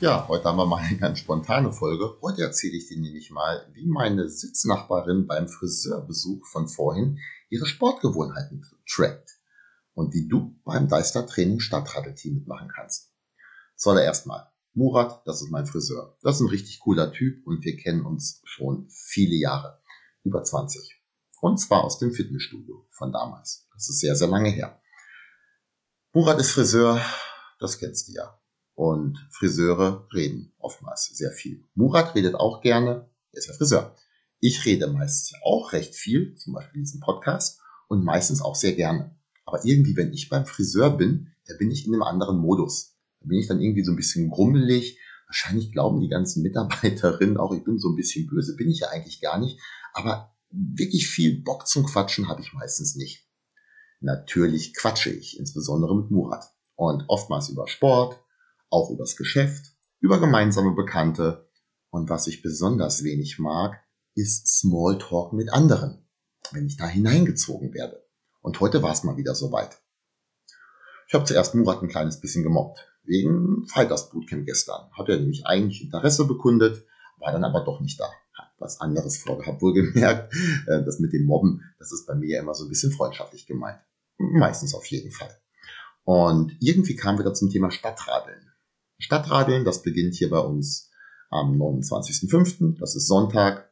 Ja, heute haben wir mal eine ganz spontane Folge. Heute erzähle ich dir nämlich mal, wie meine Sitznachbarin beim Friseurbesuch von vorhin ihre Sportgewohnheiten trackt und wie du beim Deister Training Stadtradelteam mitmachen kannst. Zuallererst mal, Murat, das ist mein Friseur. Das ist ein richtig cooler Typ und wir kennen uns schon viele Jahre. Über 20. Und zwar aus dem Fitnessstudio von damals. Das ist sehr, sehr lange her. Murat ist Friseur, das kennst du ja und Friseure reden oftmals sehr viel. Murat redet auch gerne, er ist ja Friseur. Ich rede meistens auch recht viel, zum Beispiel in diesem Podcast, und meistens auch sehr gerne. Aber irgendwie, wenn ich beim Friseur bin, da bin ich in einem anderen Modus. Da bin ich dann irgendwie so ein bisschen grummelig. Wahrscheinlich glauben die ganzen Mitarbeiterinnen auch, ich bin so ein bisschen böse. Bin ich ja eigentlich gar nicht. Aber wirklich viel Bock zum Quatschen habe ich meistens nicht. Natürlich quatsche ich, insbesondere mit Murat. Und oftmals über Sport, auch übers Geschäft, über gemeinsame Bekannte und was ich besonders wenig mag, ist Smalltalk mit anderen, wenn ich da hineingezogen werde. Und heute war es mal wieder soweit. Ich habe zuerst Murat ein kleines bisschen gemobbt, wegen Fighters Bootcamp gestern. Hat er nämlich eigentlich Interesse bekundet, war dann aber doch nicht da. Hat was anderes vorgehabt, wohlgemerkt. Äh, das mit dem Mobben, das ist bei mir ja immer so ein bisschen freundschaftlich gemeint. Meistens auf jeden Fall. Und irgendwie kamen wir da zum Thema Stadtradeln. Stadtradeln. Das beginnt hier bei uns am 29.05. Das ist Sonntag.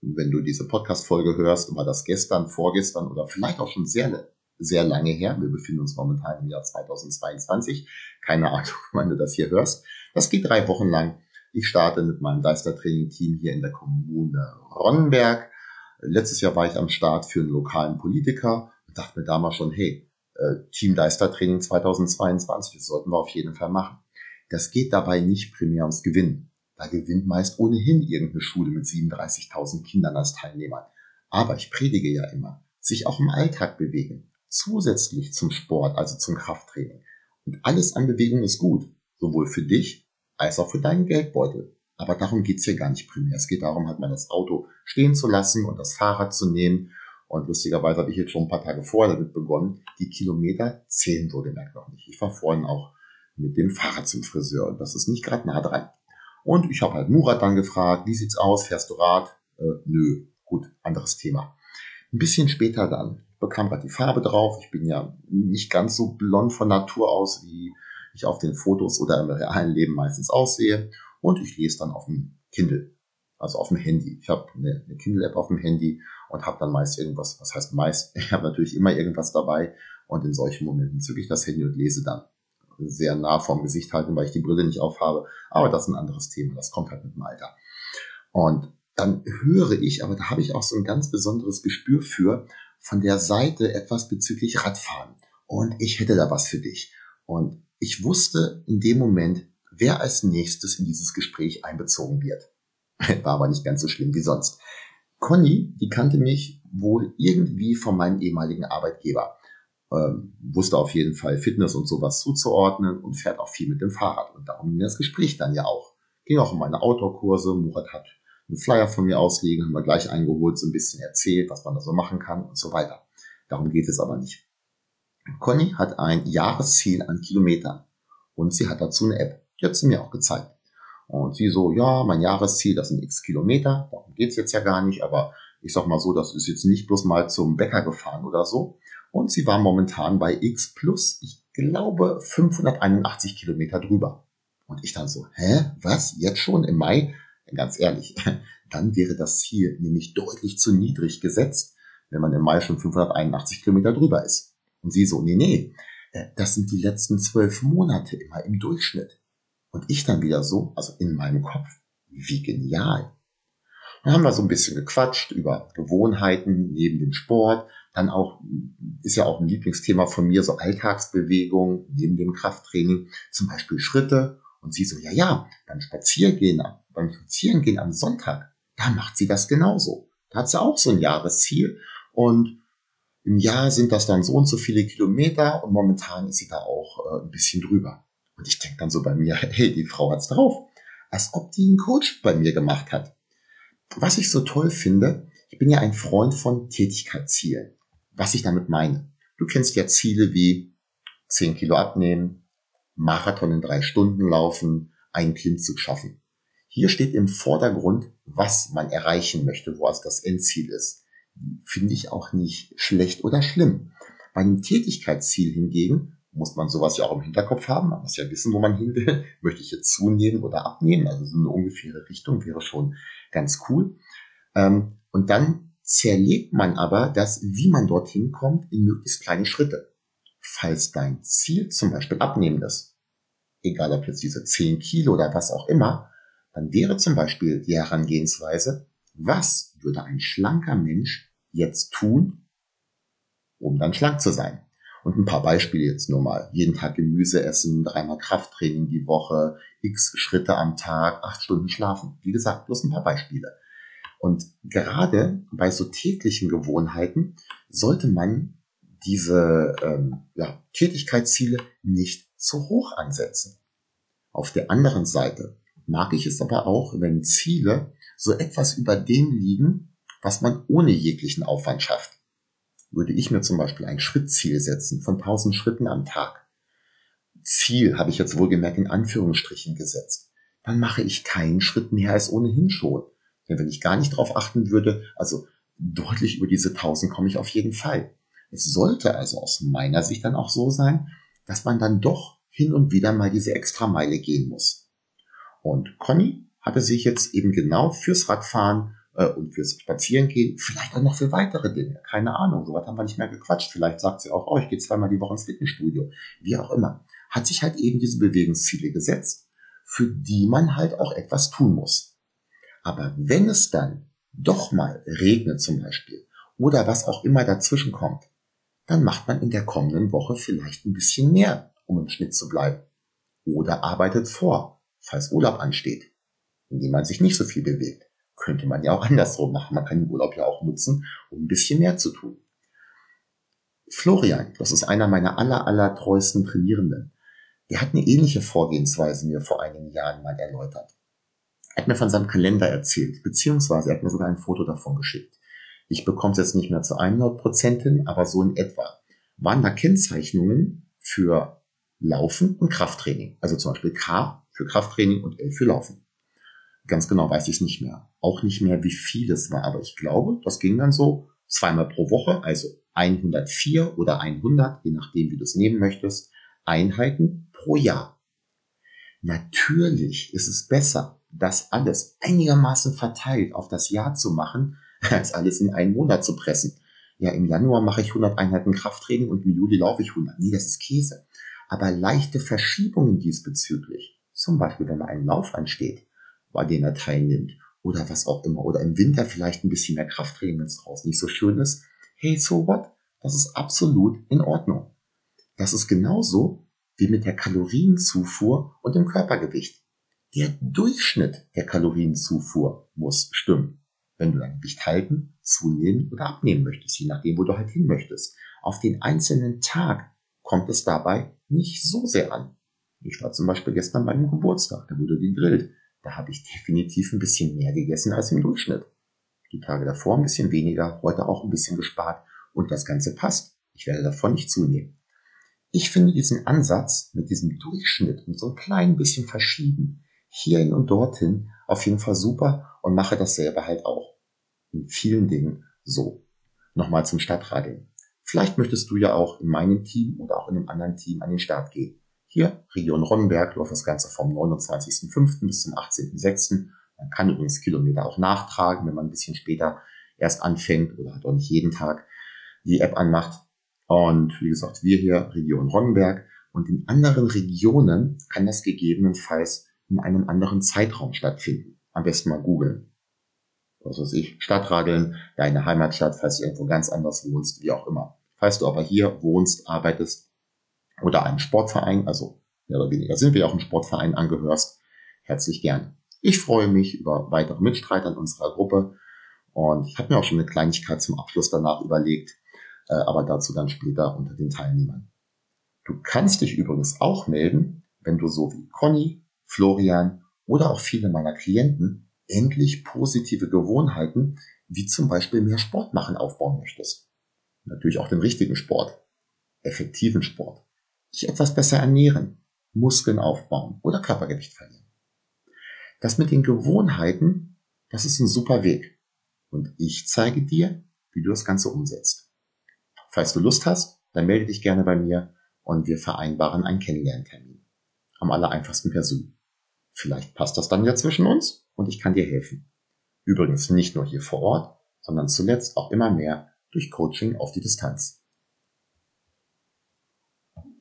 Wenn du diese Podcast-Folge hörst, war das gestern, vorgestern oder vielleicht auch schon sehr, sehr lange her. Wir befinden uns momentan im Jahr 2022. Keine Ahnung, wann du das hier hörst. Das geht drei Wochen lang. Ich starte mit meinem Deister-Training-Team hier in der Kommune Ronnenberg. Letztes Jahr war ich am Start für einen lokalen Politiker und dachte mir damals schon, hey, äh, Team Deister-Training 2022, das sollten wir auf jeden Fall machen. Das geht dabei nicht primär ums Gewinnen. Da gewinnt meist ohnehin irgendeine Schule mit 37.000 Kindern als Teilnehmern. Aber ich predige ja immer, sich auch im Alltag bewegen. Zusätzlich zum Sport, also zum Krafttraining. Und alles an Bewegung ist gut. Sowohl für dich als auch für deinen Geldbeutel. Aber darum geht's hier gar nicht primär. Es geht darum, halt mal das Auto stehen zu lassen und das Fahrrad zu nehmen. Und lustigerweise habe ich jetzt schon ein paar Tage vorher damit begonnen. Die Kilometer zählen wohlgemerkt noch nicht. Ich war vorhin auch mit dem Fahrrad zum Friseur. Und das ist nicht gerade nah dran. Und ich habe halt Murat dann gefragt, wie sieht's aus, fährst du Rad? Äh, nö, gut, anderes Thema. Ein bisschen später dann bekam gerade die Farbe drauf. Ich bin ja nicht ganz so blond von Natur aus, wie ich auf den Fotos oder im realen Leben meistens aussehe. Und ich lese dann auf dem Kindle, also auf dem Handy. Ich habe eine, eine Kindle-App auf dem Handy und habe dann meist irgendwas, was heißt meist, ich habe natürlich immer irgendwas dabei und in solchen Momenten zücke ich das Handy und lese dann sehr nah vorm Gesicht halten, weil ich die Brille nicht aufhabe. Aber das ist ein anderes Thema. Das kommt halt mit dem Alter. Und dann höre ich, aber da habe ich auch so ein ganz besonderes Gespür für, von der Seite etwas bezüglich Radfahren. Und ich hätte da was für dich. Und ich wusste in dem Moment, wer als nächstes in dieses Gespräch einbezogen wird. War aber nicht ganz so schlimm wie sonst. Conny, die kannte mich wohl irgendwie von meinem ehemaligen Arbeitgeber ähm, wusste auf jeden Fall Fitness und sowas zuzuordnen und fährt auch viel mit dem Fahrrad. Und darum ging das Gespräch dann ja auch. Ging auch um meine Outdoor-Kurse. Murat hat einen Flyer von mir ausliegen, haben wir gleich eingeholt, so ein bisschen erzählt, was man da so machen kann und so weiter. Darum geht es aber nicht. Conny hat ein Jahresziel an Kilometern und sie hat dazu eine App. Die hat sie mir auch gezeigt. Und sie so, ja, mein Jahresziel, das sind x Kilometer, darum geht's jetzt ja gar nicht, aber ich sag mal so, das ist jetzt nicht bloß mal zum Bäcker gefahren oder so, und sie war momentan bei X plus, ich glaube, 581 Kilometer drüber. Und ich dann so, hä, was, jetzt schon im Mai? Ganz ehrlich, dann wäre das Ziel nämlich deutlich zu niedrig gesetzt, wenn man im Mai schon 581 Kilometer drüber ist. Und sie so, nee, nee, äh, das sind die letzten zwölf Monate immer im Durchschnitt. Und ich dann wieder so, also in meinem Kopf, wie genial. Dann haben wir so ein bisschen gequatscht über Gewohnheiten neben dem Sport, dann auch, ist ja auch ein Lieblingsthema von mir, so Alltagsbewegung neben dem Krafttraining, zum Beispiel Schritte Und sie so, ja, ja, beim Spaziergehen, beim Spazierengehen am Sonntag, da macht sie das genauso. Da hat sie auch so ein Jahresziel und im Jahr sind das dann so und so viele Kilometer und momentan ist sie da auch äh, ein bisschen drüber. Und ich denke dann so bei mir, hey, die Frau hat's drauf. Als ob die einen Coach bei mir gemacht hat. Was ich so toll finde, ich bin ja ein Freund von Tätigkeitszielen. Was ich damit meine. Du kennst ja Ziele wie 10 Kilo abnehmen, Marathon in drei Stunden laufen, einen Klimmzug schaffen. Hier steht im Vordergrund, was man erreichen möchte, wo also das Endziel ist. Finde ich auch nicht schlecht oder schlimm. Bei einem Tätigkeitsziel hingegen muss man sowas ja auch im Hinterkopf haben. Man muss ja wissen, wo man hin will. Möchte ich jetzt zunehmen oder abnehmen? Also so eine ungefähre Richtung wäre schon ganz cool. Ähm, und dann zerlegt man aber das, wie man dorthin kommt, in möglichst kleine Schritte. Falls dein Ziel zum Beispiel abnehmen ist, egal ob jetzt diese 10 Kilo oder was auch immer, dann wäre zum Beispiel die Herangehensweise, was würde ein schlanker Mensch jetzt tun, um dann schlank zu sein? Und ein paar Beispiele jetzt nur mal. Jeden Tag Gemüse essen, dreimal Krafttraining die Woche, x Schritte am Tag, acht Stunden schlafen. Wie gesagt, bloß ein paar Beispiele. Und gerade bei so täglichen Gewohnheiten sollte man diese ähm, ja, Tätigkeitsziele nicht zu hoch ansetzen. Auf der anderen Seite mag ich es aber auch, wenn Ziele so etwas über dem liegen, was man ohne jeglichen Aufwand schafft. Würde ich mir zum Beispiel ein Schrittziel setzen von 1000 Schritten am Tag. Ziel habe ich jetzt wohlgemerkt in Anführungsstrichen gesetzt. Dann mache ich keinen Schritt mehr als ohnehin schon. Denn wenn ich gar nicht darauf achten würde, also deutlich über diese 1000 komme ich auf jeden Fall. Es sollte also aus meiner Sicht dann auch so sein, dass man dann doch hin und wieder mal diese extra Meile gehen muss. Und Conny hatte sich jetzt eben genau fürs Radfahren und fürs Spazierengehen, vielleicht auch noch für weitere Dinge, keine Ahnung, sowas haben wir nicht mehr gequatscht. Vielleicht sagt sie auch, oh, ich gehe zweimal die Woche ins Fitnessstudio, wie auch immer. Hat sich halt eben diese Bewegungsziele gesetzt, für die man halt auch etwas tun muss. Aber wenn es dann doch mal regnet zum Beispiel oder was auch immer dazwischen kommt, dann macht man in der kommenden Woche vielleicht ein bisschen mehr, um im Schnitt zu bleiben. Oder arbeitet vor, falls Urlaub ansteht, indem man sich nicht so viel bewegt. Könnte man ja auch andersrum machen. Man kann den Urlaub ja auch nutzen, um ein bisschen mehr zu tun. Florian, das ist einer meiner aller, aller treuesten Trainierenden, der hat eine ähnliche Vorgehensweise mir vor einigen Jahren mal erläutert. Er hat mir von seinem Kalender erzählt, beziehungsweise er hat mir sogar ein Foto davon geschickt. Ich bekomme es jetzt nicht mehr zu 100 Prozent hin, aber so in etwa. Waren da Kennzeichnungen für Laufen und Krafttraining? Also zum Beispiel K für Krafttraining und L für Laufen. Ganz genau weiß ich nicht mehr. Auch nicht mehr, wie viel es war, aber ich glaube, das ging dann so zweimal pro Woche, also 104 oder 100, je nachdem, wie du es nehmen möchtest, Einheiten pro Jahr. Natürlich ist es besser, das alles einigermaßen verteilt auf das Jahr zu machen, als alles in einen Monat zu pressen. Ja, im Januar mache ich 100 Einheiten Krafttraining und im Juli laufe ich 100. Nee, das ist Käse. Aber leichte Verschiebungen diesbezüglich, zum Beispiel wenn mal ein Lauf ansteht, bei dem er teilnimmt, oder was auch immer, oder im Winter vielleicht ein bisschen mehr Krafttraining, wenn es draußen nicht so schön ist, hey, so what? Das ist absolut in Ordnung. Das ist genauso wie mit der Kalorienzufuhr und dem Körpergewicht. Der Durchschnitt der Kalorienzufuhr muss stimmen. Wenn du dein Gewicht halten, zunehmen oder abnehmen möchtest, je nachdem, wo du halt hin möchtest. Auf den einzelnen Tag kommt es dabei nicht so sehr an. Ich war zum Beispiel gestern bei einem Geburtstag, da wurde gegrillt. Da habe ich definitiv ein bisschen mehr gegessen als im Durchschnitt. Die Tage davor ein bisschen weniger, heute auch ein bisschen gespart und das Ganze passt. Ich werde davon nicht zunehmen. Ich finde diesen Ansatz mit diesem Durchschnitt und so ein klein bisschen verschieben, hierhin und dorthin auf jeden Fall super und mache dasselbe halt auch. In vielen Dingen so. Nochmal zum Stadtradeln. Vielleicht möchtest du ja auch in meinem Team oder auch in einem anderen Team an den Start gehen. Hier, Region Ronnenberg, läuft das Ganze vom 29.05. bis zum 18.06. Man kann übrigens Kilometer auch nachtragen, wenn man ein bisschen später erst anfängt oder halt auch nicht jeden Tag die App anmacht. Und wie gesagt, wir hier, Region Ronnenberg. Und in anderen Regionen kann das gegebenenfalls in einem anderen Zeitraum stattfinden. Am besten mal googeln. Was weiß ich, Stadtradeln, deine Heimatstadt, falls du irgendwo ganz anders wohnst, wie auch immer. Falls du aber hier wohnst, arbeitest oder einem Sportverein, also mehr oder weniger sind wir auch im Sportverein angehörst, herzlich gern. Ich freue mich über weitere Mitstreiter in unserer Gruppe und ich habe mir auch schon eine Kleinigkeit zum Abschluss danach überlegt, äh, aber dazu dann später unter den Teilnehmern. Du kannst dich übrigens auch melden, wenn du so wie Conny, Florian oder auch viele meiner Klienten endlich positive Gewohnheiten wie zum Beispiel mehr Sport machen aufbauen möchtest. Natürlich auch den richtigen Sport, effektiven Sport, dich etwas besser ernähren, Muskeln aufbauen oder Körpergewicht verlieren. Das mit den Gewohnheiten, das ist ein super Weg. Und ich zeige dir, wie du das Ganze umsetzt. Falls du Lust hast, dann melde dich gerne bei mir und wir vereinbaren einen Kennenlerntermin. Am aller einfachsten per Zoom. Vielleicht passt das dann ja zwischen uns und ich kann dir helfen. Übrigens nicht nur hier vor Ort, sondern zuletzt auch immer mehr durch Coaching auf die Distanz.